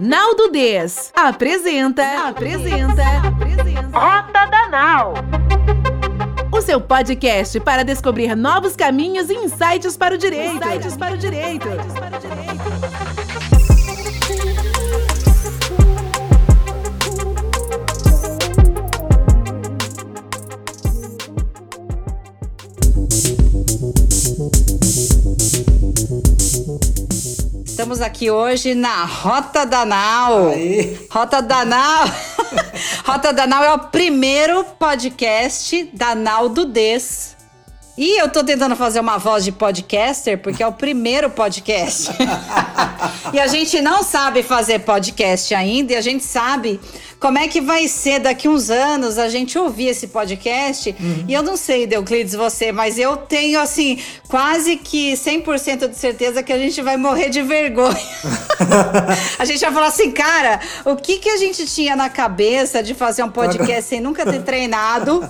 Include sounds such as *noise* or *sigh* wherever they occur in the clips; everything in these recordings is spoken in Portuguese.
Naldo Des apresenta, apresenta, apresenta Rota da Nau. O seu podcast para descobrir novos caminhos e insights para o direito. Insights para o direito. Aqui hoje na Rota Danal. Aí. Rota Danal. *laughs* Rota Danal é o primeiro podcast da Nau do Des. E eu tô tentando fazer uma voz de podcaster porque é o primeiro podcast. *laughs* e a gente não sabe fazer podcast ainda e a gente sabe como é que vai ser daqui uns anos a gente ouvir esse podcast. Uhum. E eu não sei, Deuclides, você, mas eu tenho, assim, quase que 100% de certeza que a gente vai morrer de vergonha. *laughs* a gente vai falar assim, cara, o que, que a gente tinha na cabeça de fazer um podcast sem nunca ter treinado,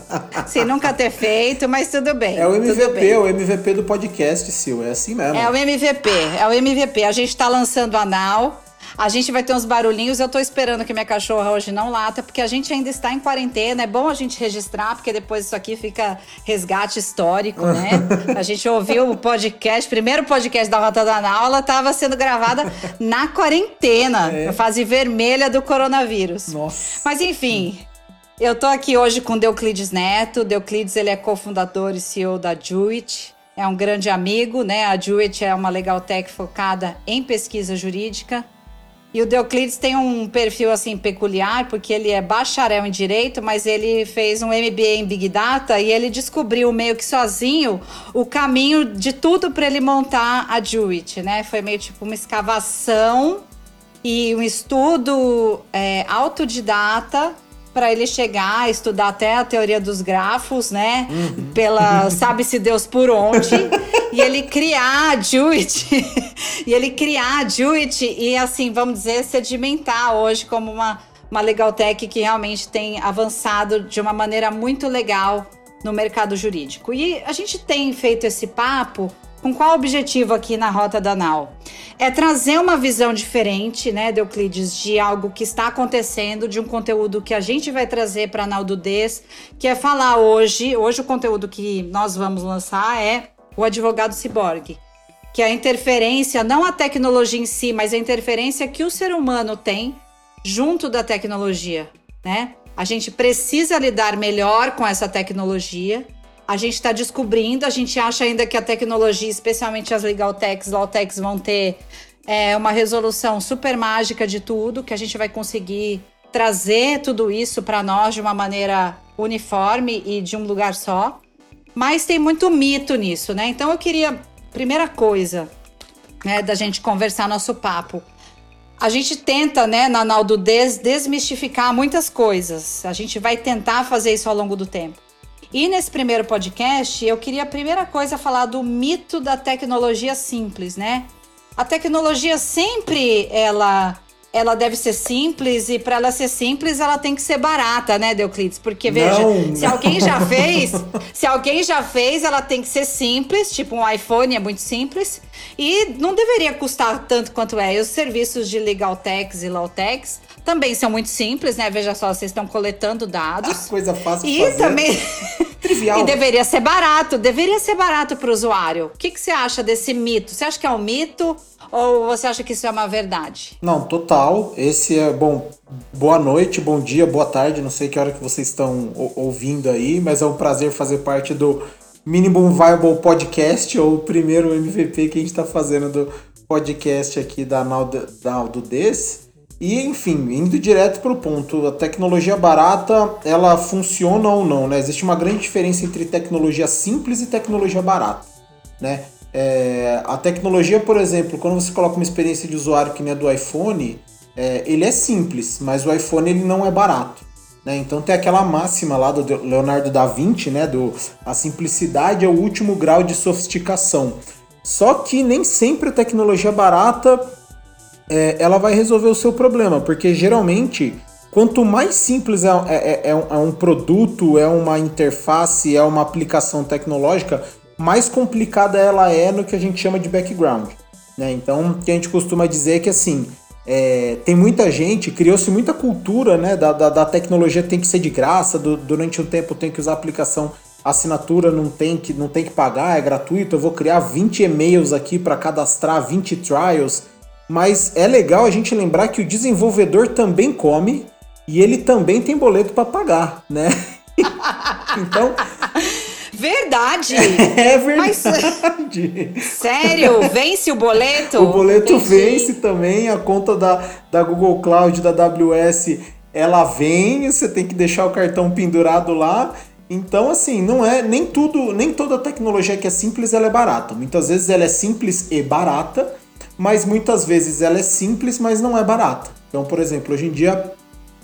sem nunca ter feito, mas tudo bem. É o MVP, o MVP do podcast, Sil, é assim mesmo. É o MVP, é o MVP. A gente tá lançando a Now. A gente vai ter uns barulhinhos. Eu tô esperando que minha cachorra hoje não lata, porque a gente ainda está em quarentena. É bom a gente registrar, porque depois isso aqui fica resgate histórico, né? *laughs* a gente ouviu o podcast, primeiro podcast da Rota da Nau, ela estava sendo gravada na quarentena, é. na fase vermelha do coronavírus. Nossa. Mas enfim. Eu tô aqui hoje com Deuclides Neto. Deuclides, ele é cofundador e CEO da Juit. É um grande amigo, né? A Juit é uma legal tech focada em pesquisa jurídica. E o Deuclides tem um perfil assim peculiar, porque ele é bacharel em direito, mas ele fez um MBA em Big Data e ele descobriu meio que sozinho o caminho de tudo para ele montar a Jewett, né? Foi meio tipo uma escavação e um estudo é, autodidata para ele chegar a estudar até a teoria dos grafos, né? Uhum. Pela sabe-se Deus por onde. e ele criar a Jewett. *laughs* e ele criar a Jewett e, assim, vamos dizer, sedimentar hoje como uma, uma legal tech que realmente tem avançado de uma maneira muito legal no mercado jurídico. E a gente tem feito esse papo com qual objetivo aqui na Rota da Nau? É trazer uma visão diferente, né, Deuclides, de algo que está acontecendo, de um conteúdo que a gente vai trazer para a Des, que é falar hoje, hoje o conteúdo que nós vamos lançar é o advogado ciborgue, que é a interferência, não a tecnologia em si, mas a interferência que o ser humano tem junto da tecnologia, né? A gente precisa lidar melhor com essa tecnologia a gente está descobrindo, a gente acha ainda que a tecnologia, especialmente as legal techs, law techs, vão ter é, uma resolução super mágica de tudo, que a gente vai conseguir trazer tudo isso para nós de uma maneira uniforme e de um lugar só. Mas tem muito mito nisso, né? Então eu queria, primeira coisa, né, da gente conversar nosso papo. A gente tenta, né, na Naldo Des, desmistificar muitas coisas. A gente vai tentar fazer isso ao longo do tempo. E nesse primeiro podcast, eu queria a primeira coisa falar do mito da tecnologia simples, né? A tecnologia sempre ela ela deve ser simples e para ela ser simples ela tem que ser barata, né, Deuclides? Porque veja, não. se alguém já *laughs* fez, se alguém já fez, ela tem que ser simples, tipo um iPhone é muito simples e não deveria custar tanto quanto é. E os serviços de legal techs e low techs também são muito simples, né? Veja só, vocês estão coletando dados. Ah, coisa fácil e de fazer. também *laughs* trivial. e deveria ser barato, deveria ser barato para o usuário. O que, que você acha desse mito? Você acha que é um mito ou você acha que isso é uma verdade? Não, total. Esse é bom. Boa noite, bom dia, boa tarde. Não sei que hora que vocês estão ouvindo aí, mas é um prazer fazer parte do Minimum Viable Podcast, ou o primeiro MVP que a gente está fazendo do podcast aqui da Naldo, da Desse. E enfim, indo direto para o ponto, a tecnologia barata, ela funciona ou não, né? Existe uma grande diferença entre tecnologia simples e tecnologia barata, né? É, a tecnologia, por exemplo, quando você coloca uma experiência de usuário que nem a do iPhone, é, ele é simples, mas o iPhone ele não é barato. Né? Então tem aquela máxima lá do Leonardo da Vinci, né? Do a simplicidade é o último grau de sofisticação. Só que nem sempre a tecnologia barata é, ela vai resolver o seu problema, porque geralmente quanto mais simples é, é, é, é, um, é um produto, é uma interface, é uma aplicação tecnológica, mais complicada ela é no que a gente chama de background. Né? Então, o que a gente costuma dizer é que assim, é, tem muita gente, criou-se muita cultura né, da, da, da, tecnologia tem que ser de graça, do, durante um tempo tem que usar a aplicação, assinatura não tem, que, não tem que pagar, é gratuito, eu vou criar 20 e-mails aqui para cadastrar 20 trials. Mas é legal a gente lembrar que o desenvolvedor também come e ele também tem boleto para pagar, né? *laughs* então. Verdade! *laughs* É verdade! Mas, sério? Vence o boleto? O boleto Entendi. vence também, a conta da, da Google Cloud, da AWS, ela vem, você tem que deixar o cartão pendurado lá. Então, assim, não é nem tudo, nem toda tecnologia que é simples ela é barata. Muitas vezes ela é simples e barata, mas muitas vezes ela é simples, mas não é barata. Então, por exemplo, hoje em dia,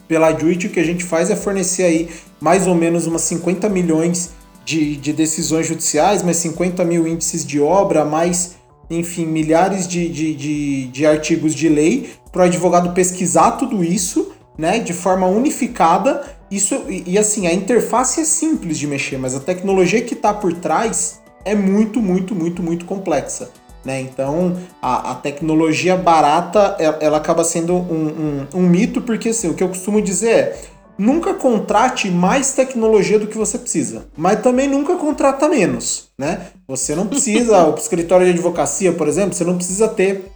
pela Juit, o que a gente faz é fornecer aí mais ou menos umas 50 milhões de, de decisões judiciais, mais 50 mil índices de obra, mais, enfim, milhares de, de, de, de artigos de lei para o advogado pesquisar tudo isso, né, de forma unificada. Isso e, e assim, a interface é simples de mexer, mas a tecnologia que está por trás é muito, muito, muito, muito complexa. Né? Então, a, a, tecnologia barata ela, ela acaba sendo um, um, um, mito, porque assim, o que eu costumo dizer é nunca contrate mais tecnologia do que você precisa, mas também nunca contrata menos, né? Você não precisa, *laughs* o escritório de advocacia, por exemplo, você não precisa ter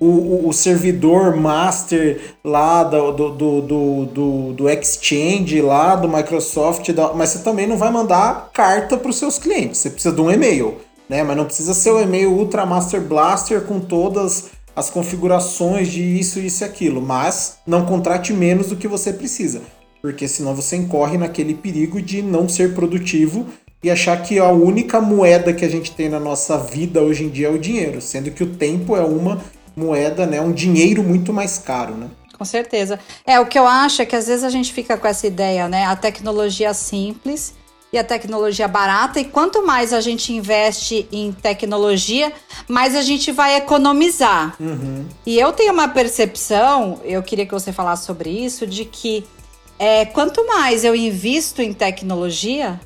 o, o, o servidor master lá do, do, do, do, do Exchange, lá do Microsoft, mas você também não vai mandar carta para os seus clientes, você precisa de um e-mail, né? Mas não precisa ser o e-mail Ultra Master Blaster com todas as configurações de isso, isso e aquilo, mas não contrate menos do que você precisa, porque senão você incorre naquele perigo de não ser produtivo e achar que a única moeda que a gente tem na nossa vida hoje em dia é o dinheiro, sendo que o tempo é uma moeda, né, um dinheiro muito mais caro, né? Com certeza. É, o que eu acho é que às vezes a gente fica com essa ideia, né, a tecnologia simples e a tecnologia barata. E quanto mais a gente investe em tecnologia, mais a gente vai economizar. Uhum. E eu tenho uma percepção, eu queria que você falasse sobre isso, de que é, quanto mais eu invisto em tecnologia,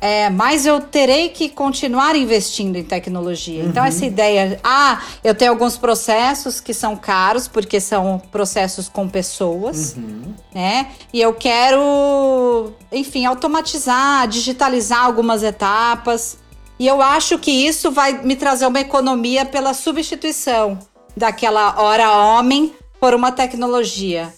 é, mas eu terei que continuar investindo em tecnologia. Então, uhum. Então, essa ideia, ah, eu tenho alguns processos que são caros, porque são processos com pessoas, uhum. né? E eu quero, enfim, automatizar, digitalizar algumas etapas. E eu acho que isso vai me trazer uma economia pela substituição daquela hora homem por uma tecnologia.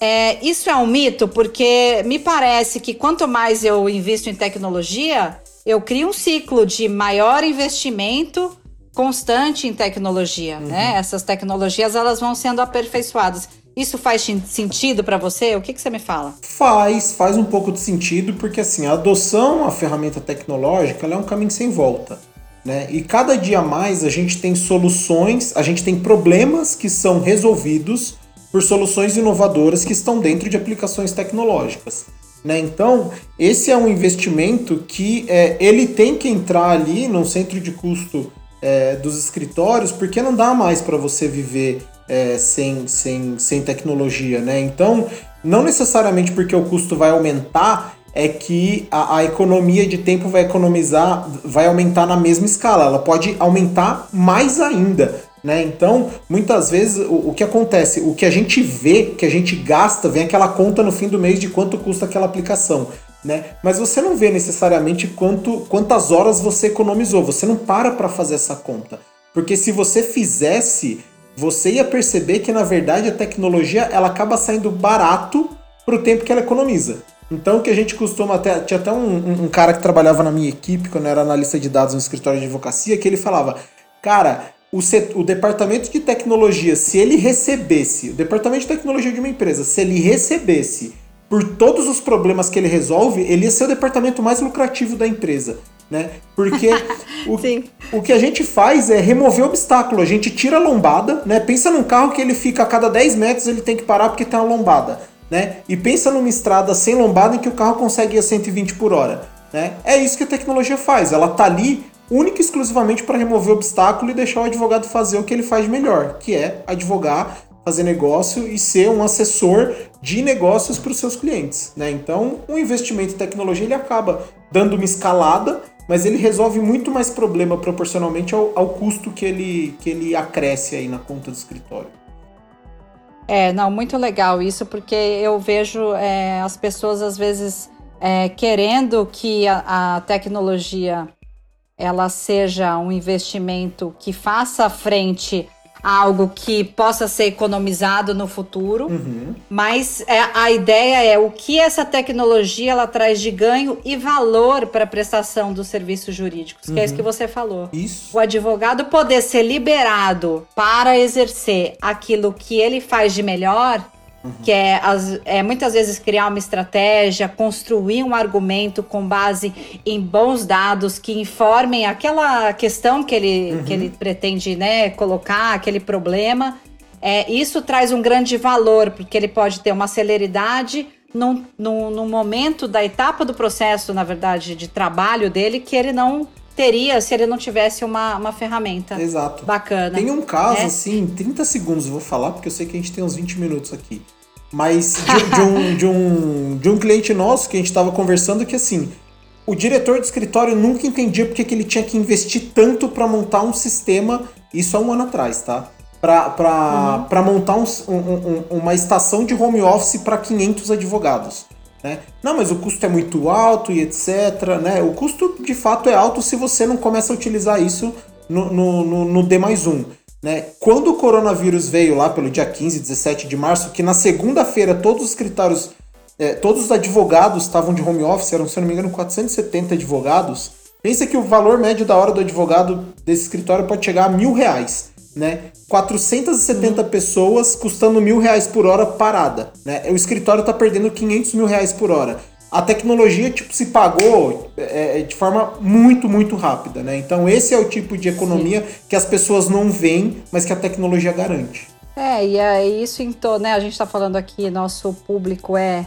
É, isso é um mito porque me parece que quanto mais eu invisto em tecnologia, eu crio um ciclo de maior investimento constante em tecnologia, uhum. né? Essas tecnologias elas vão sendo aperfeiçoadas. Isso faz sentido para você? O que, que você me fala? Faz, faz um pouco de sentido, porque assim, a adoção à ferramenta tecnológica é um caminho sem volta. Né? E cada dia mais a gente tem soluções, a gente tem problemas que são resolvidos por soluções inovadoras que estão dentro de aplicações tecnológicas. Né? Então, esse é um investimento que é, ele tem que entrar ali no centro de custo é, dos escritórios, porque não dá mais para você viver é, sem, sem, sem tecnologia. Né? Então, não necessariamente porque o custo vai aumentar é que a, a, economia de tempo vai economizar, vai aumentar na mesma escala. Ela pode aumentar mais ainda. Né? Então, muitas vezes, o, o, que acontece? O que a gente vê, que a gente gasta, vem aquela conta no fim do mês de quanto custa aquela aplicação. Né? Mas você não vê necessariamente quanto, quantas horas você economizou. Você não para para fazer essa conta. Porque se você fizesse, você ia perceber que, na verdade, a tecnologia ela acaba saindo barato para o tempo que ela economiza. Então, o que a gente costuma até. Tinha até um, um, cara que trabalhava na minha equipe, quando eu era analista de dados no escritório de advocacia, que ele falava: Cara, o, o departamento de tecnologia, se ele recebesse, o departamento de tecnologia de uma empresa, se ele recebesse por todos os problemas que ele resolve, ele ia ser o departamento mais lucrativo da empresa. Né? Porque *laughs* o, o que a gente faz é remover obstáculo, a gente tira a lombada, né? Pensa num carro que ele fica a cada 10 metros, ele tem que parar porque tem uma lombada, né? E pensa numa estrada sem lombada em que o carro consegue ir a 120 por hora, né? É isso que a tecnologia faz, ela tá ali única e exclusivamente para remover o obstáculo e deixar o advogado fazer o que ele faz melhor, que é advogar fazer negócio e ser um assessor de negócios para os seus clientes, né? Então, um investimento em tecnologia ele acaba dando uma escalada, mas ele resolve muito mais problema proporcionalmente ao, ao custo que ele, que ele acresce aí na conta do escritório. É, não, muito legal isso, porque eu vejo é, as pessoas às vezes é, querendo que a, a, tecnologia ela seja um investimento que faça frente algo que possa ser economizado no futuro, uhum. mas é, a ideia é o que essa tecnologia ela traz de ganho e valor para a prestação dos serviços jurídicos, uhum. que é isso uhum. que você falou. Isso. O advogado poder ser liberado para exercer aquilo que ele faz de melhor Uhum. Que é, as, é muitas vezes criar uma estratégia, construir um argumento com base em bons dados que informem aquela questão que ele, uhum. que ele pretende né, colocar, aquele problema. É, isso traz um grande valor, porque ele pode ter uma celeridade num, num, num momento da etapa do processo, na verdade, de trabalho dele, que ele não teria se ele não tivesse uma, uma ferramenta Exato. bacana. Tem um caso, né? assim, 30 segundos eu vou falar, porque eu sei que a gente tem uns 20 minutos aqui. Mas de, de, um, de, um, de um cliente nosso que a gente estava conversando que assim, o diretor do escritório nunca entendia porque que ele tinha que investir tanto para montar um sistema, isso há um ano atrás, tá? Para uhum. montar um, um, uma estação de home office para 500 advogados. Né? Não, mas o custo é muito alto e etc. Né? O custo de fato é alto se você não começa a utilizar isso no, no, no, no D mais um. Né? Quando o coronavírus veio lá pelo dia 15, 17 de março, que na segunda-feira todos os escritórios, é, todos os advogados estavam de home office, eram, se não me engano, 470 advogados. Pensa que o valor médio da hora do advogado desse escritório pode chegar a mil reais. Né? 470 uhum. pessoas custando mil reais por hora parada. Né? O escritório está perdendo 500 mil reais por hora a tecnologia tipo, se pagou é, é, de forma muito, muito rápida, né? Então esse é o tipo de economia Sim. que as pessoas não veem, mas que a tecnologia garante. É, e é isso então, né? A gente está falando aqui, nosso público é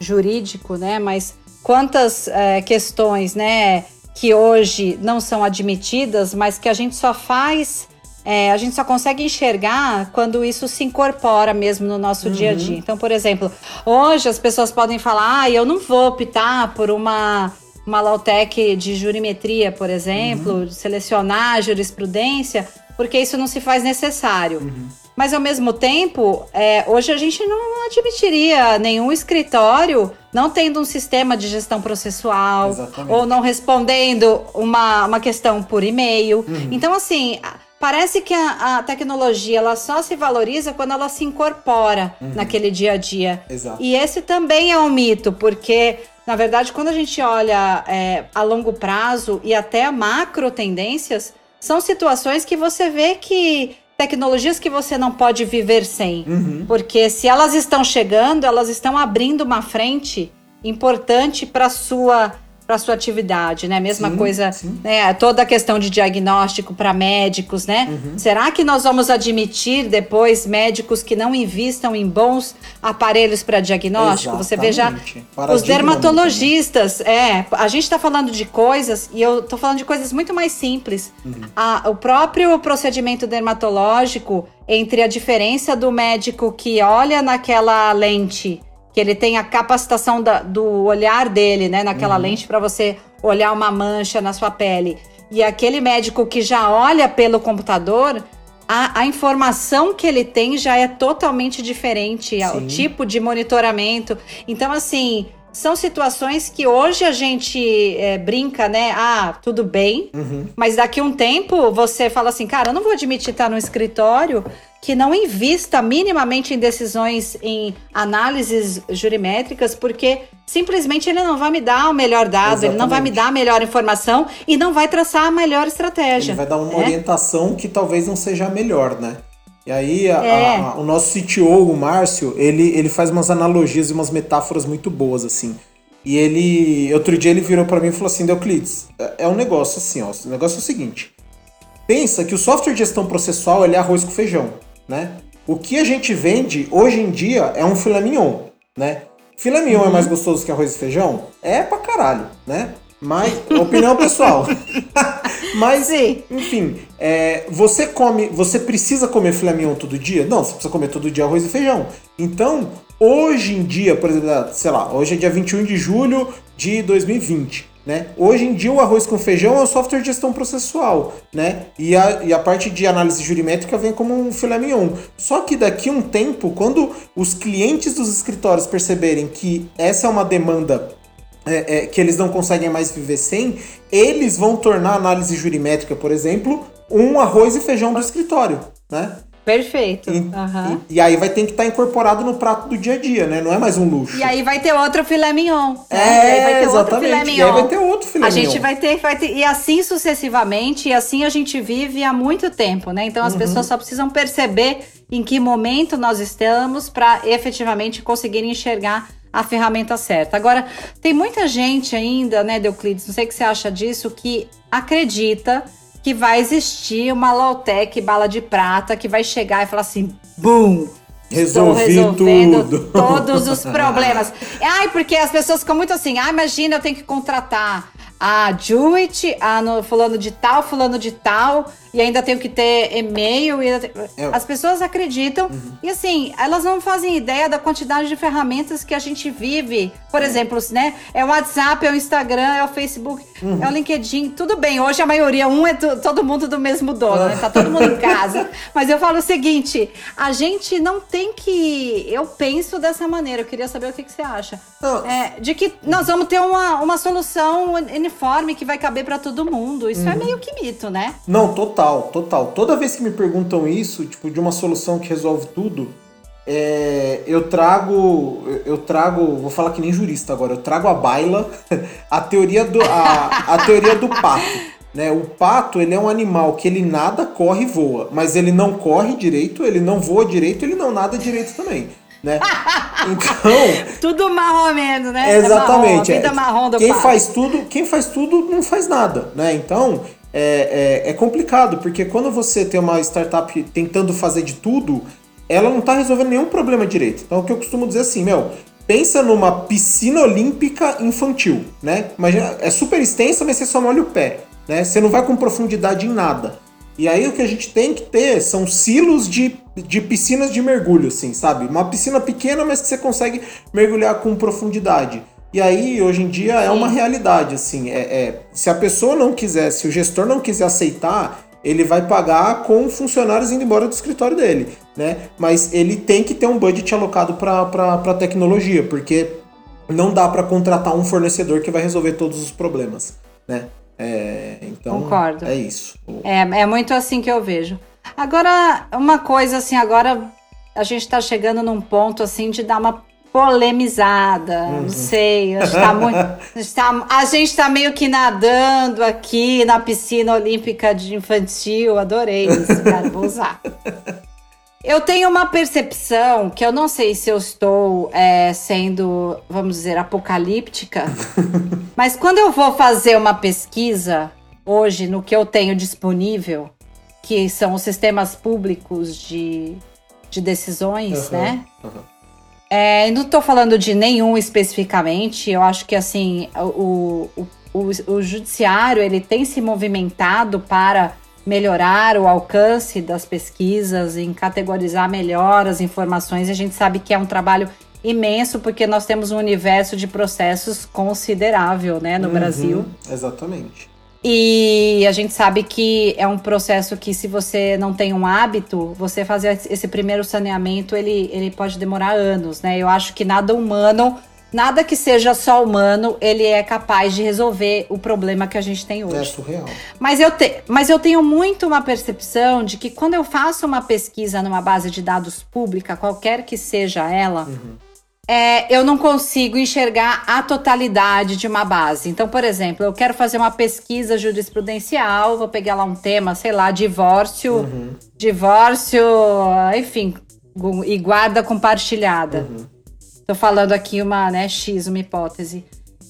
jurídico, né? Mas quantas é, questões, né, que hoje não são admitidas, mas que a gente só faz é, a gente só consegue enxergar quando isso se incorpora mesmo no nosso uhum. dia a dia. Então, por exemplo, hoje as pessoas podem falar: ah, eu não vou optar por uma, uma Lautec de jurimetria, por exemplo, uhum. selecionar jurisprudência, porque isso não se faz necessário. Uhum. Mas ao mesmo tempo, é, hoje a gente não admitiria nenhum escritório não tendo um sistema de gestão processual Exatamente. ou não respondendo uma, uma questão por e-mail. Uhum. Então, assim. Parece que a, a, tecnologia ela só se valoriza quando ela se incorpora uhum. naquele dia a dia. Exato. E esse também é um mito, porque, na verdade, quando a gente olha é, a longo prazo e até macro tendências, são situações que você vê que tecnologias que você não pode viver sem. Uhum. Porque se elas estão chegando, elas estão abrindo uma frente importante para sua para sua atividade, né? Mesma sim, coisa, sim. né? Toda a questão de diagnóstico para médicos, né? Uhum. Será que nós vamos admitir depois médicos que não invistam em bons aparelhos para diagnóstico? Exatamente. Você veja os dermatologistas, é, a gente está falando de coisas e eu estou falando de coisas muito mais simples. Uhum. A, o próprio procedimento dermatológico entre a diferença do médico que olha naquela lente que ele tem a capacitação da, do olhar dele, né, naquela uhum. lente para você olhar uma mancha na sua pele. E aquele médico que já olha pelo computador, a, a informação que ele tem já é totalmente diferente, Sim. o tipo de monitoramento. Então, assim, são situações que hoje a gente é, brinca, né? Ah, tudo bem. Uhum. Mas daqui a um tempo você fala assim, cara, eu não vou admitir estar no escritório que não invista minimamente em decisões, em análises jurimétricas, porque simplesmente ele não vai me dar o melhor dado, Exatamente. ele não vai me dar a melhor informação e não vai traçar a melhor estratégia. Ele vai dar uma né? orientação que talvez não seja a melhor, né? E aí a, é. a, a, o nosso CTO, o Márcio, ele, ele faz umas analogias e umas metáforas muito boas, assim. E ele, outro dia ele virou para mim e falou assim, Euclides, é, é um negócio assim, ó, o negócio é o seguinte, pensa que o software de gestão processual ele é arroz com feijão né? O que a gente vende hoje em dia é um filé mignon, né? Filé mignon é uhum. é mais gostoso que arroz e feijão? É pra caralho, né? Mas, opinião pessoal. *laughs* Mas, Sim. enfim, é, você come, você precisa comer filé mignon todo dia? Não, você precisa comer todo dia arroz e feijão. Então, hoje em dia, por exemplo, sei lá, hoje é dia 21 de julho de 2020. Né? Hoje em dia o arroz com feijão é o software de gestão processual, né? E a, e a parte de análise jurimétrica vem como um filé mignon. Só que daqui a um tempo, quando os clientes dos escritórios perceberem que essa é uma demanda é, é, que eles não conseguem mais viver sem, eles vão tornar a análise jurimétrica, por exemplo, um arroz e feijão do escritório, né? Perfeito. E, uhum. e, e, aí vai ter que estar tá incorporado no prato do dia a dia, né? Não é mais um luxo. E aí vai ter outro filé mignon. Né? É, vai ter exatamente. Outro filé mignon. E aí vai ter outro filé a mignon. A gente vai ter, vai ter. E assim sucessivamente, e assim a gente vive há muito tempo, né? Então as uhum. pessoas só precisam perceber em que momento nós estamos para efetivamente conseguir enxergar a ferramenta certa. Agora, tem muita gente ainda, né, Deuclides, não sei o que você acha disso, que acredita que vai existir uma Lawtech bala de prata que vai chegar e falar assim, bum, Resolvi Estou resolvendo tudo. *laughs* todos os problemas. Ai, porque as pessoas ficam muito assim, ah, imagina, eu tenho que contratar a Jewett, a no, fulano de tal, fulano de tal, e ainda tenho que ter e-mail. E... É. As pessoas acreditam, uhum. e assim, elas não fazem ideia da quantidade de ferramentas que a gente vive. Por é. exemplo, né? É o WhatsApp, é o Instagram, é o Facebook, uhum. é o LinkedIn. Tudo bem, hoje a maioria, um é todo mundo do mesmo dono, né? Tá todo mundo em casa. *laughs* Mas eu falo o seguinte: a gente não tem que. Eu penso dessa maneira, eu queria saber o que, que você acha. É, de que nós vamos ter uma, uma solução uniforme que vai caber para todo mundo. Isso é uhum. é meio que mito, né? Não, total, total. Toda vez que me perguntam isso, tipo, de uma solução que resolve tudo, é, eu trago, eu trago, vou falar que nem jurista agora, eu trago a baila, *laughs* a teoria do, a, a teoria do pato. Né, o pato ele é um animal que ele nada, corre e voa, mas ele não corre direito, ele não voa direito, ele não nada direito também né? *laughs* Então. tudo marrom menos, né? Exatamente. É marrom, vida marrom do quem faz tudo, quem faz tudo não faz nada, né? Então é, é, é, complicado, porque quando você tem uma startup tentando fazer de tudo, ela não está resolvendo nenhum problema direito. Então o que eu costumo dizer assim, meu, pensa numa piscina olímpica infantil, né? Imagina, é super extensa, mas você só molha o pé, né? Você não vai com profundidade em nada. E aí o que a gente tem que ter são silos de, de piscinas de mergulho, assim, sabe? Uma piscina pequena, mas que você consegue mergulhar com profundidade. E aí, hoje em dia, Sim. é uma realidade, assim. É, é, se a pessoa não quiser, se o gestor não quiser aceitar, ele vai pagar com funcionários indo embora do escritório dele, né? Mas ele tem que ter um budget alocado para tecnologia, porque não dá para contratar um fornecedor que vai resolver todos os problemas, né? É, então, Concordo. é isso. É, é muito assim que eu vejo. Agora, uma coisa assim, agora a gente está chegando num ponto assim de dar uma polemizada, uhum. não sei, a gente, tá muito, a, gente tá, a gente tá meio que nadando aqui na piscina olímpica de infantil, adorei isso, cara, vou usar. Eu tenho uma percepção que eu não sei se eu estou é, sendo, vamos dizer, apocalíptica, *laughs* mas quando eu vou fazer uma pesquisa hoje no que eu tenho disponível, que são os sistemas públicos de, de decisões, uhum, né? Uhum. É, não estou falando de nenhum especificamente, eu acho que assim, o, o, o, o judiciário ele tem se movimentado para melhorar o alcance das pesquisas, em categorizar melhor as informações. A gente sabe que é um trabalho imenso porque nós temos um universo de processos considerável, né, no uhum, Brasil. Exatamente. E a gente sabe que é um processo que, se você não tem um hábito, você fazer esse primeiro saneamento, ele, ele pode demorar anos, né? Eu acho que nada humano Nada que seja só humano, ele é capaz de resolver o problema que a gente tem hoje. É surreal. Mas eu, te, mas eu tenho muito uma percepção de que quando eu faço uma pesquisa numa base de dados pública, qualquer que seja ela, uhum. É, eu não consigo enxergar a totalidade de uma base. Então, por exemplo, eu quero fazer uma pesquisa jurisprudencial, vou pegar lá um tema, sei lá, divórcio, uhum. divórcio, enfim, e guarda compartilhada. Uhum. Tô falando aqui uma, né, X, uma hipótese.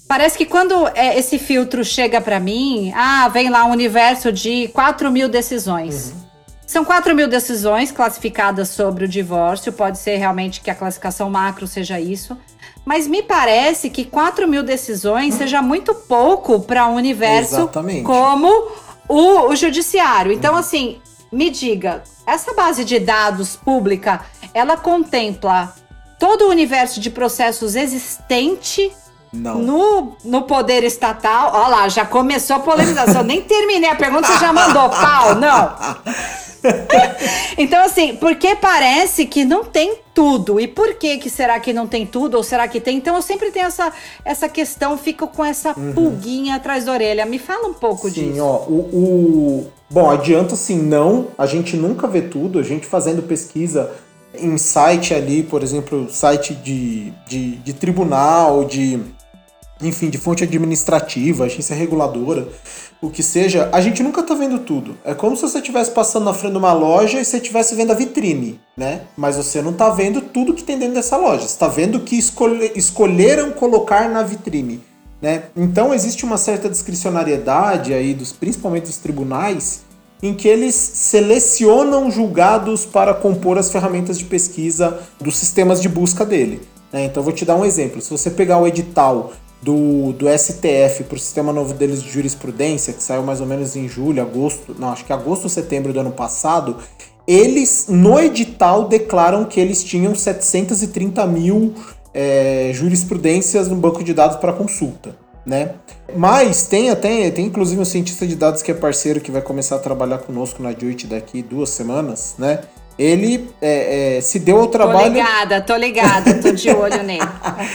Parece que quando é, esse filtro chega para mim, ah, vem lá um universo de 4 mil decisões. Uhum. São 4 mil decisões classificadas sobre o divórcio. Pode ser realmente que a classificação macro seja isso. Mas me parece que 4 mil decisões seja muito pouco para um universo Exatamente. como o, o judiciário. Então, assim, me diga, essa base de dados pública, ela contempla todo o universo de processos existente Não. no, no poder estatal. Olha lá, já começou a polemização. Nem terminei a pergunta, você já mandou pau. Não. *laughs* *laughs* então, assim, porque parece que não tem tudo. E por que, que será que não tem tudo? Ou será que tem? Então, eu sempre tenho essa, essa questão, fico com essa pulguinha atrás da orelha. Me fala um pouco Uhum. Sim, disso. ó, o, o- Bom, adianta assim, não, a gente nunca vê tudo, a gente fazendo pesquisa em site ali, por exemplo, site de, de, de tribunal, de. Enfim, de fonte administrativa, agência reguladora, o que seja, a gente nunca tá vendo tudo. É como se você estivesse passando na frente de uma loja e você estivesse vendo a vitrine, né? Mas você não tá vendo tudo que tem dentro dessa loja. Você tá vendo o que escolhe- escolheram colocar na vitrine. Né? Então existe uma certa discricionariedade aí, dos, principalmente dos tribunais, em que eles selecionam julgados para compor as ferramentas de pesquisa dos sistemas de busca dele. né? Então vou te dar um exemplo. Se você pegar o edital do, do STF para o sistema novo deles de jurisprudência, que saiu mais ou menos em julho, agosto, não, acho que agosto ou setembro do ano passado, eles no edital declaram que eles tinham 730 mil é, jurisprudências no banco de dados para consulta, né? Mas tem até, tem inclusive um cientista de dados que é parceiro que vai começar a trabalhar conosco na Duit daqui duas semanas, né? Ele é, é, se deu ao Tô trabalho. ligada, tô ligada, tô de olho nele.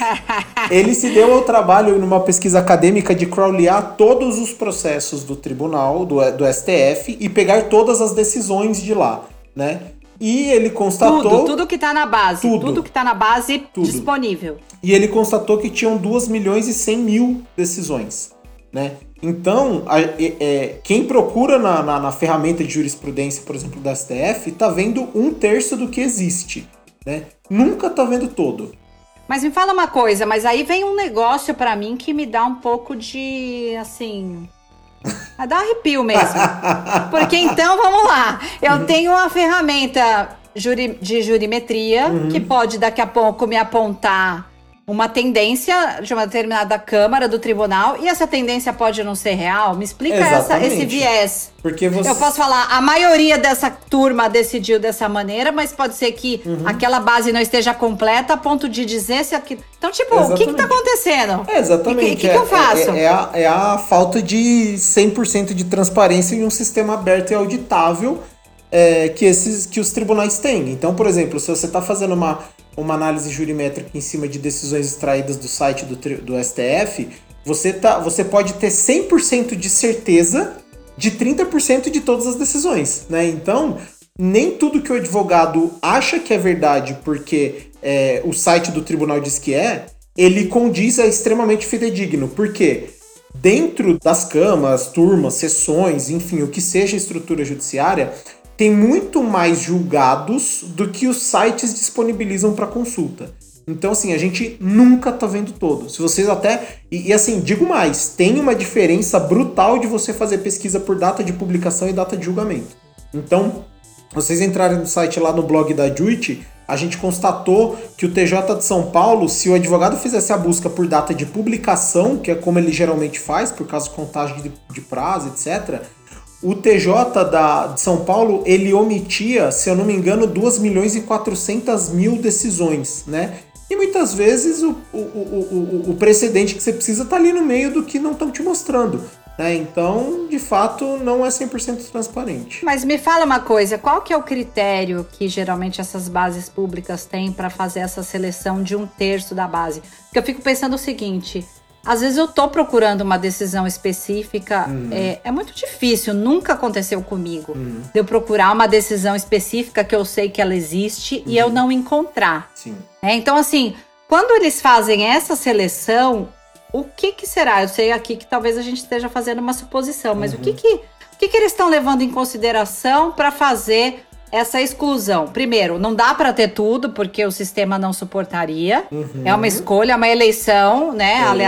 *laughs* Ele se deu ao trabalho numa pesquisa acadêmica de crawlear todos os processos do tribunal, do, do STF, e pegar todas as decisões de lá, né? E ele constatou. Tudo, tudo que tá na base. Tudo. Tudo, que tá na base Tudo. disponível. E ele constatou que tinham 2 milhões e 100 mil decisões. Né? Então, a- é- quem procura na, na- na ferramenta de jurisprudência, por exemplo, da STF, tá vendo um terço do que existe. Né? Nunca tá vendo todo. Mas me fala uma coisa, mas aí vem um negócio pra mim que me dá um pouco de, assim... *laughs* Dar um arrepio mesmo. Porque então, vamos lá. Eu tenho uma ferramenta juri- de jurimetria que pode daqui a pouco me apontar uma tendência de uma determinada Câmara do Tribunal e essa tendência pode não ser real. Me explica essa, esse viés. Porque você. Eu posso falar, a maioria dessa turma decidiu dessa maneira, mas pode ser que aquela base não esteja completa a ponto de dizer se aqui. Então, tipo, o que que tá acontecendo? É, exatamente. O que, que é, eu faço? É, é a, é a falta de 100% de transparência em um sistema aberto e auditável é, que, esses, que os tribunais têm. Então, por exemplo, se você está fazendo uma, uma análise jurimétrica em cima de decisões extraídas do site do, do STF, você, tá, você pode ter 100% de certeza de 30% de todas as decisões. Né? Então, nem tudo que o advogado acha que é verdade porque é, o site do tribunal diz que é, ele condiz é extremamente fidedigno. Por quê? Dentro das câmaras, turmas, sessões, enfim, o que seja estrutura judiciária, tem muito mais julgados do que os sites disponibilizam para consulta. Então, assim, a gente nunca tá vendo todo. Se vocês até. E, e, assim, digo mais: tem uma diferença brutal de você fazer pesquisa por data de publicação e data de julgamento. Então, vocês entrarem no site lá no blog da Juit, a gente constatou que o TJ de São Paulo, se o advogado fizesse a busca por data de publicação, que é como ele geralmente faz, por causa de contagem de, de prazo, etc., o TJ da, de São Paulo, ele omitia, se eu não me engano, 2 milhões e 400 mil decisões, né? E muitas vezes o, o, o, o, precedente que você precisa tá ali no meio do que não estão te mostrando. Né? Então, de fato, não é 100% transparente. Mas me fala uma coisa, qual que é o critério que geralmente essas bases públicas têm para fazer essa seleção de um terço da base? Porque eu fico pensando o seguinte, às vezes eu tô procurando uma decisão específica, Uhum. é, é muito difícil, nunca aconteceu comigo, de eu procurar uma decisão específica que eu sei que ela existe e Uhum. eu não encontrar. É, então, assim, quando eles fazem essa seleção, o que que será? Eu sei aqui que talvez a gente esteja fazendo uma suposição, mas o que que, o que que eles estão levando em consideração para fazer essa exclusão? Primeiro, não dá para ter tudo porque o sistema não suportaria. É uma escolha, é uma eleição, né, É,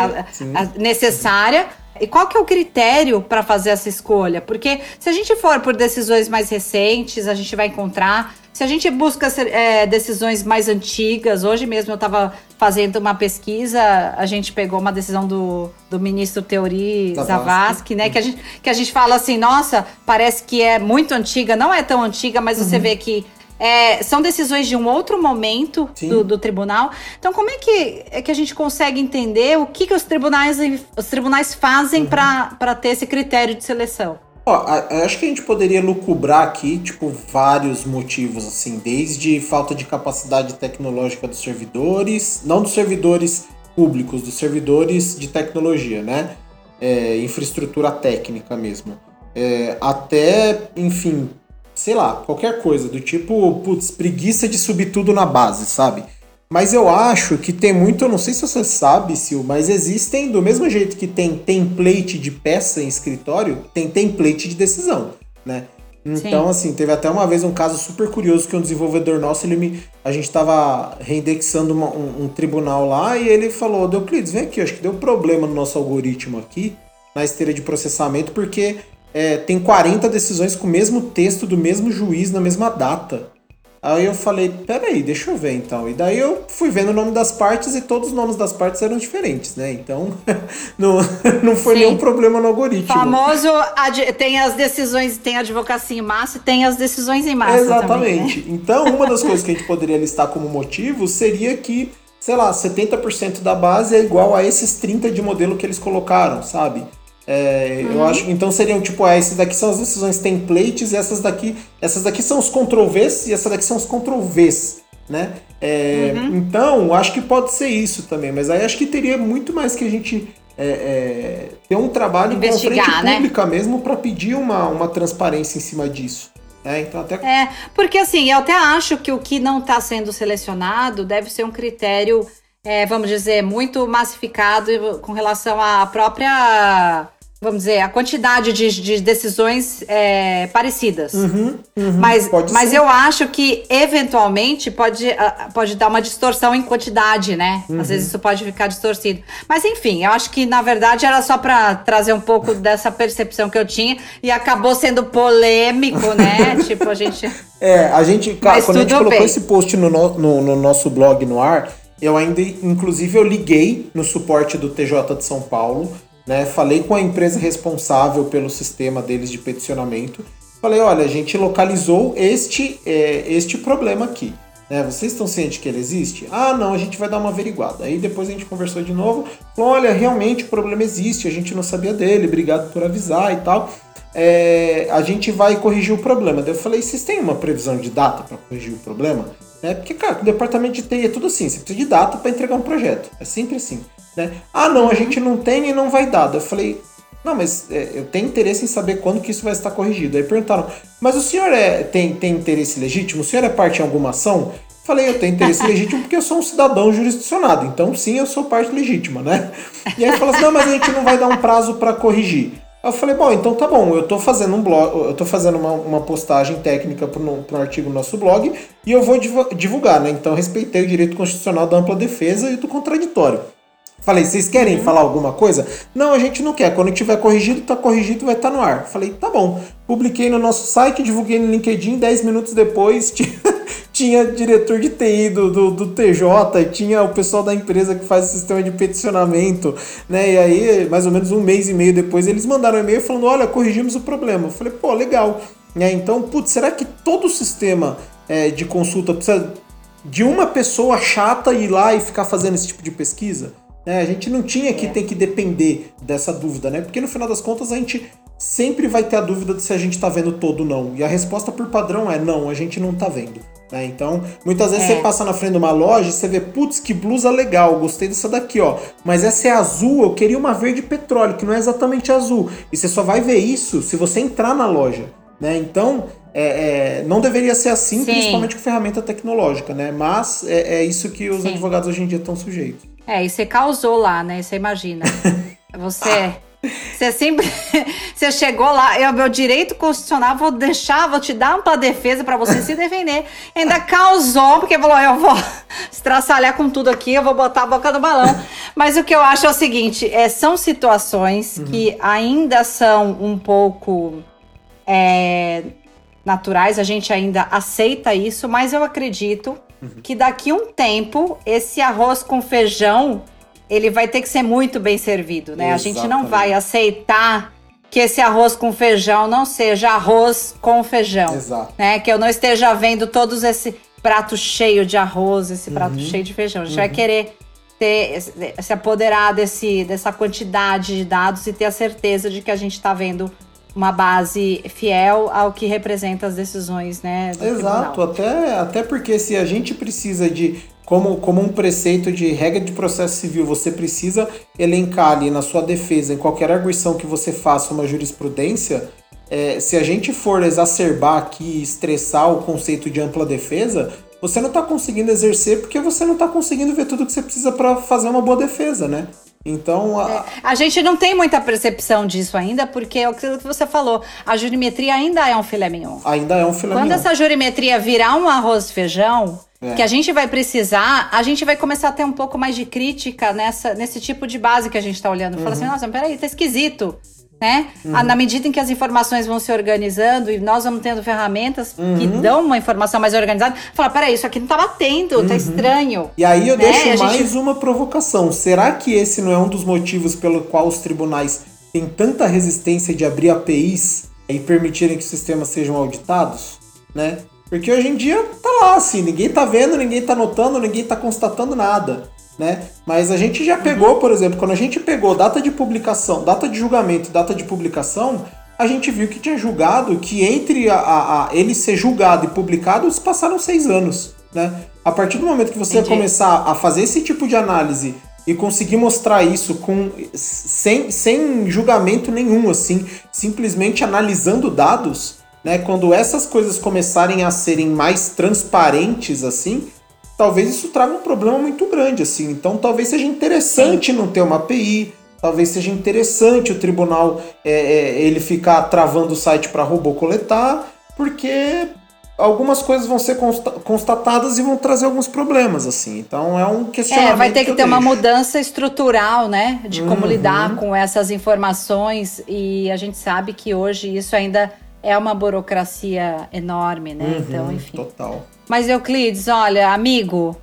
a- necessária. E qual que é o critério para fazer essa escolha? Porque se a gente for por decisões mais recentes, a gente vai encontrar. Se a gente busca é, decisões mais antigas, hoje mesmo eu estava fazendo uma pesquisa, a gente pegou uma decisão do, do ministro Teori Zavascki, né? Que a, gente, que a gente fala assim, nossa, parece que é muito antiga, não é tão antiga, mas uhum. você vê que é, são decisões de um outro momento do, do, tribunal. Então, como é que, é que a gente consegue entender o que, que os tribunais, os tribunais fazem uhum. para ter esse critério de seleção? Ó, acho que a gente poderia lucubrar aqui, tipo, vários motivos, assim, desde falta de capacidade tecnológica dos servidores, não dos servidores públicos, dos servidores de tecnologia, né? É, infraestrutura técnica mesmo. É, até, enfim, sei lá, qualquer coisa, do tipo, putz, preguiça de subir tudo na base, sabe? Mas eu acho que tem muito, eu não sei se você sabe, Sil, mas existem, do mesmo jeito que tem template de peça em escritório, tem template de decisão, né? Então, Sim. assim, teve até uma vez um caso super curioso que um desenvolvedor nosso, ele me, a gente estava reindexando uma, um, um, tribunal lá e ele falou, Euclides, vem aqui, acho que deu problema no nosso algoritmo aqui, na esteira de processamento, porque é, tem 40 decisões com o mesmo texto do mesmo juiz na mesma data. Aí eu falei, peraí, deixa eu ver então. E daí eu fui vendo o nome das partes e todos os nomes das partes eram diferentes, né? Então *laughs* não, *laughs* não foi Sim. nenhum problema no algoritmo. Famoso, tem as decisões, tem a advocacia em massa e tem as decisões em massa. Exatamente. Também, né? Então, uma das coisas que a gente poderia listar como motivo seria que, sei lá, 70% da base é igual a esses 30 de modelo que eles colocaram, sabe? É, uhum. Eu acho então seriam tipo, ah, esses daqui são as decisões templates, essas daqui, essas daqui são os Ctrl Vs e essas daqui são os Ctrl Vs, né? É, uhum. Então, acho que pode ser isso também, mas aí acho que teria muito mais que a gente é, é, ter um trabalho Investigar, com a frente né? pública mesmo para pedir uma, uma transparência em cima disso. É, então até... é, porque assim, eu até acho que o que não está sendo selecionado deve ser um critério, é, vamos dizer, muito massificado com relação à própria vamos dizer, a quantidade de, de decisões é, parecidas. Uhum, uhum, mas mas eu acho que, eventualmente, pode, uh, pode dar uma distorção em quantidade, né? Uhum. Às vezes isso pode ficar distorcido. Mas, enfim, eu acho que, na verdade, era só para trazer um pouco dessa percepção que eu tinha e acabou sendo polêmico, né? *laughs* tipo, a gente... É, a gente, cara, quando a gente colocou bem. esse post no, no, no nosso blog no ar, eu ainda, inclusive, eu liguei no suporte do TJ de São Paulo né? Falei com a empresa responsável pelo sistema deles de peticionamento. Falei, olha, a gente localizou este, é, este problema aqui. Né? Vocês estão cientes que ele existe? Ah, não, a gente vai dar uma averiguada. Aí depois a gente conversou de novo. Falou, olha, realmente o problema existe, a gente não sabia dele, obrigado por avisar e tal. É, a gente vai corrigir o problema. Daí eu falei, vocês têm uma previsão de data para corrigir o problema? É, porque, cara, o departamento de TI é tudo assim, você precisa de data para entregar um projeto. É sempre assim. Né? Ah, não, a gente não tem e não vai dar. Eu falei, não, mas é, eu tenho interesse em saber quando que isso vai estar corrigido. Aí perguntaram, mas o senhor é, tem, tem interesse legítimo? O senhor é parte em alguma ação? Falei, eu tenho interesse *laughs* legítimo porque eu sou um cidadão jurisdicionado, então sim, eu sou parte legítima, né? E aí falou assim, não, mas a gente não vai dar um prazo para corrigir. Eu falei, bom, então tá bom, eu tô fazendo um blog, eu tô fazendo uma, uma postagem técnica para um artigo no nosso blog e eu vou divulgar, né? Então respeitei o direito constitucional da ampla defesa e do contraditório. Falei, vocês querem uhum. falar alguma coisa? Não, a gente não quer. Quando tiver corrigido, tá corrigido, vai estar tá no ar. Falei, tá bom. Publiquei no nosso site, divulguei no LinkedIn, 10 minutos depois *laughs* tinha, tinha diretor de TI do, do, do, TJ, tinha o pessoal da empresa que faz o sistema de peticionamento, né? E aí, mais ou menos um mês e meio depois, eles mandaram um e-mail falando, olha, corrigimos o problema. Eu falei, pô, legal. Né? Então, putz, será que todo o sistema é, de consulta precisa de uma pessoa chata ir lá e ficar fazendo esse tipo de pesquisa? Né? A gente não tinha que é. ter que depender dessa dúvida, né? Porque no final das contas a gente sempre vai ter a dúvida de se a gente está vendo todo ou não. E a resposta por padrão é não, a gente não está vendo. Né? Então, muitas vezes é. você passa na frente de uma loja e você vê, putz, que blusa legal, gostei dessa daqui, ó. Mas essa é azul, eu queria uma verde petróleo, que não é exatamente azul. E você só vai ver isso se você entrar na loja. Né? Então, é, é, não deveria ser assim, Sim. principalmente com ferramenta tecnológica, né? Mas é, é isso que os Sim. advogados hoje em dia estão sujeitos. É, e você causou lá, né? Você imagina. *laughs* Você. Você sempre. *laughs* Você chegou lá, é o meu direito constitucional, vou deixar, vou te dar ampla defesa para você se defender. Ainda causou, porque falou: eu vou *laughs* estraçalhar com tudo aqui, eu vou botar a boca no balão. Mas o que eu acho é o seguinte: é, são situações uhum. que ainda são um pouco é, naturais, a gente ainda aceita isso, mas eu acredito uhum. que daqui um tempo esse arroz com feijão ele vai ter que ser muito bem servido, né? Exatamente. A gente não vai aceitar que esse arroz com feijão não seja arroz com feijão, Exato. né? Que eu não esteja vendo todos esse prato cheio de arroz, esse prato uhum. cheio de feijão. A gente uhum. vai querer ter, se apoderar desse, dessa quantidade de dados e ter a certeza de que a gente está vendo uma base fiel ao que representa as decisões, né? Exato, até, até porque se a gente precisa de como, como um preceito de regra de processo civil, você precisa elencar ali na sua defesa, em qualquer arguição que você faça uma jurisprudência, é, se a gente for exacerbar aqui, estressar o conceito de ampla defesa, você não está conseguindo exercer porque você não está conseguindo ver tudo que você precisa para fazer uma boa defesa, né? Então. A... É, a... gente não tem muita percepção disso ainda, porque é o que você falou. A jurimetria ainda é um filé mignon. Ainda é um filé Quando essa jurimetria virar um arroz e feijão, é. que a gente vai precisar, a gente vai começar a ter um pouco mais de crítica nessa, nesse tipo de base que a gente está olhando. Uhum. Fala assim, nossa, peraí, tá esquisito né? Uhum. Na medida em que as informações vão se organizando e nós vamos tendo ferramentas uhum. que dão uma informação mais organizada, fala, peraí, isso aqui não tá batendo, tá uhum. tá estranho. E aí eu né? deixo mais gente... uma provocação. Será que esse não é um dos motivos pelo qual os tribunais têm tanta resistência de abrir APIs e permitirem que os sistemas sejam auditados, né? Porque hoje em dia tá lá assim, ninguém tá vendo, ninguém tá notando, ninguém tá constatando nada né? Mas a gente já pegou, por exemplo, quando a gente pegou data de publicação, data de julgamento, data de publicação, a gente viu que tinha julgado que entre a, a, a ele ser julgado e publicado se passaram seis anos, né? A partir do momento que você começar a fazer esse tipo de análise e conseguir mostrar isso com sem, sem julgamento nenhum, assim, simplesmente analisando dados, né? Quando essas coisas começarem a serem mais transparentes, assim, talvez isso traga um problema muito grande, assim. Então, talvez seja interessante não ter uma API, talvez seja interessante o tribunal é, é, ele ficar travando o site para robô coletar, porque algumas coisas vão ser constatadas e vão trazer alguns problemas, assim. Então, é um questionamento. É, vai ter que, que ter deixo. uma mudança estrutural, né, de como uhum. lidar com essas informações e a gente sabe que hoje isso ainda é uma burocracia enorme, né? Uhum, então, enfim. Total. Mas Euclides, olha, amigo,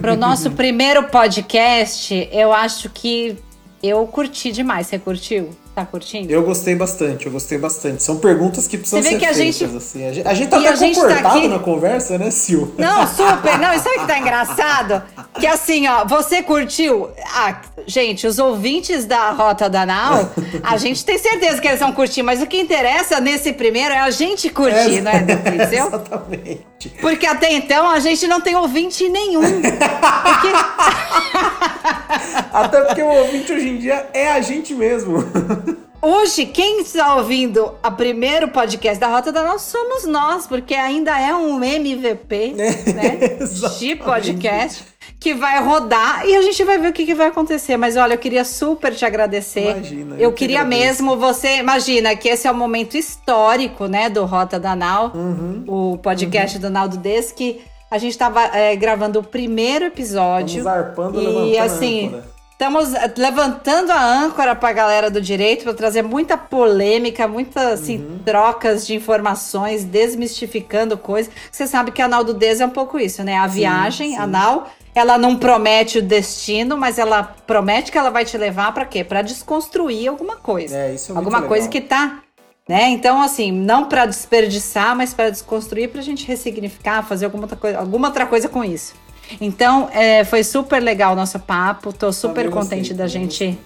para o nosso *laughs* primeiro podcast, eu acho que eu curti demais. Você curtiu? Tá curtindo? Eu gostei bastante, eu gostei bastante. São perguntas que precisam ser que a feitas, gente... assim. A gente, a gente tá e até comportado tá aqui... na conversa, né, Sil? Não, super. Não, e sabe o que tá engraçado? Que assim, ó, você curtiu... Ah, gente, os ouvintes da Rota da Nau, a gente tem certeza que eles vão curtir, mas o que interessa nesse primeiro é a gente curtir, é, não é, Delfício? Exatamente. Porque até então a gente não tem ouvinte nenhum. Porque... *laughs* até porque o ouvinte hoje em dia é a gente mesmo. Hoje, quem está ouvindo o primeiro podcast da Rota da Nós somos nós, porque ainda é um MVP, *laughs* né? de podcast que vai rodar e a gente vai ver o que, que, vai acontecer. Mas olha, eu queria super te agradecer. Imagina. Eu, eu queria mesmo você. Imagina que esse é o momento histórico, né, do Rota da Nau, uhum, o podcast uhum. do Naldo Des, que a gente estava é, gravando o primeiro episódio. Estamos arpando, e assim. Estamos levantando a âncora para a galera do direito para trazer muita polêmica, muitas assim, uhum. trocas de informações, desmistificando coisas. Você sabe que a Nau do Des é um pouco isso, né? A sim, viagem, sim. a Nau, ela não promete o destino, mas ela promete que ela vai te levar para quê? Para desconstruir alguma coisa. É, isso é Alguma legal. coisa que tá né? Então, assim, não para desperdiçar, mas para desconstruir, para a gente ressignificar, fazer alguma outra coisa, alguma outra coisa com isso. Então, é, foi super legal o nosso papo. Tô super contente da gente.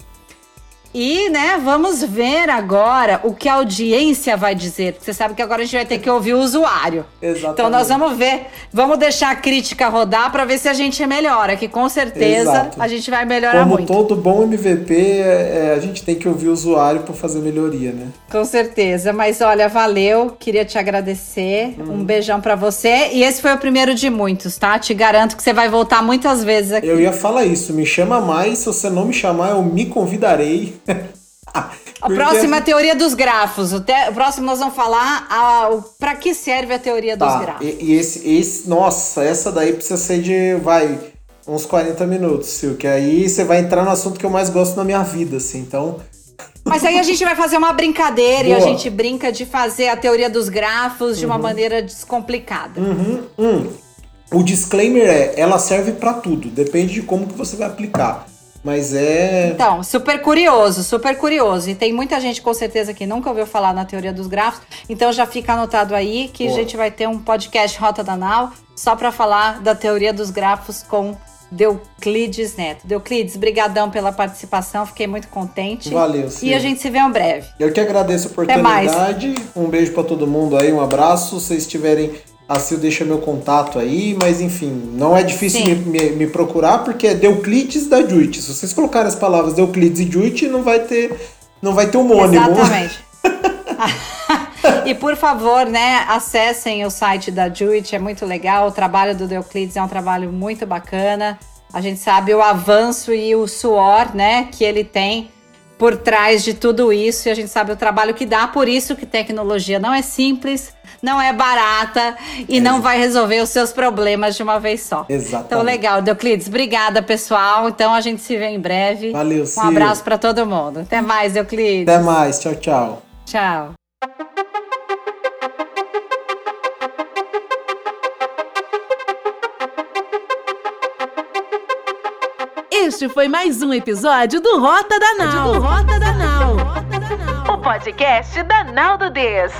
E, né, vamos ver agora o que a audiência vai dizer. Você sabe que agora a gente vai ter que ouvir o usuário. Exatamente. Então nós vamos ver, vamos deixar a crítica rodar para ver se a gente melhora, que com certeza Exato. a gente vai melhorar Como muito. Como todo bom MVP, é, é, a gente tem que ouvir o usuário para fazer melhoria, né? Com certeza. Mas olha, valeu, queria te agradecer. Hum. Um beijão para você. E esse foi o primeiro de muitos, tá? Te garanto que você vai voltar muitas vezes aqui. Eu ia falar isso, me chama mais, se você não me chamar, eu me convidarei. *laughs* A próxima é a teoria dos grafos. O, te... o, próximo nós vamos falar a... para que serve a teoria dos tá. grafos. E, e, esse, esse, nossa, essa daí precisa ser de, vai, uns 40 minutos, Sil, que aí você vai entrar no assunto que eu mais gosto na minha vida, assim, então... Mas aí a gente vai fazer uma brincadeira Boa. e a gente brinca de fazer a teoria dos grafos de uma uhum. maneira descomplicada. Uhum. Hum. O disclaimer é, ela serve para tudo, depende de como que você vai aplicar. Mas é. Então, super curioso, super curioso. E tem muita gente com certeza que nunca ouviu falar na teoria dos grafos. Então já fica anotado aí que a gente vai ter um podcast Rota Danal só para falar da teoria dos grafos com Deuclides Neto. Deuclides, brigadão pela participação, fiquei muito contente. Valeu, sim. E a gente se vê em breve. Eu que agradeço a oportunidade. Um beijo para todo mundo aí, um abraço. Se vocês tiverem a Sil deixa meu contato aí, mas enfim, não é difícil me, me, me, procurar porque é Deuclides da Juit. Se vocês colocarem as palavras Deuclides e Juit, não vai ter não vai ter homônimo. Exatamente. *laughs* *laughs* e por favor, né, acessem o site da Juit, é muito legal. O trabalho do Deuclides é um trabalho muito bacana. A gente sabe o avanço e o suor, né, que ele tem por trás de tudo isso e a gente sabe o trabalho que dá. Por isso que tecnologia não é simples, não é barata e é. não vai resolver os seus problemas de uma vez só. Exatamente. Então, legal, Deuclides. Obrigada, pessoal. Então, a gente se vê em breve. Valeu, Um abraço para todo mundo. Até mais, Deuclides. Até mais. Tchau, tchau. Tchau. Este foi mais um episódio do Rota da Nau. Do Rota da Nau. O podcast da Nau do Des.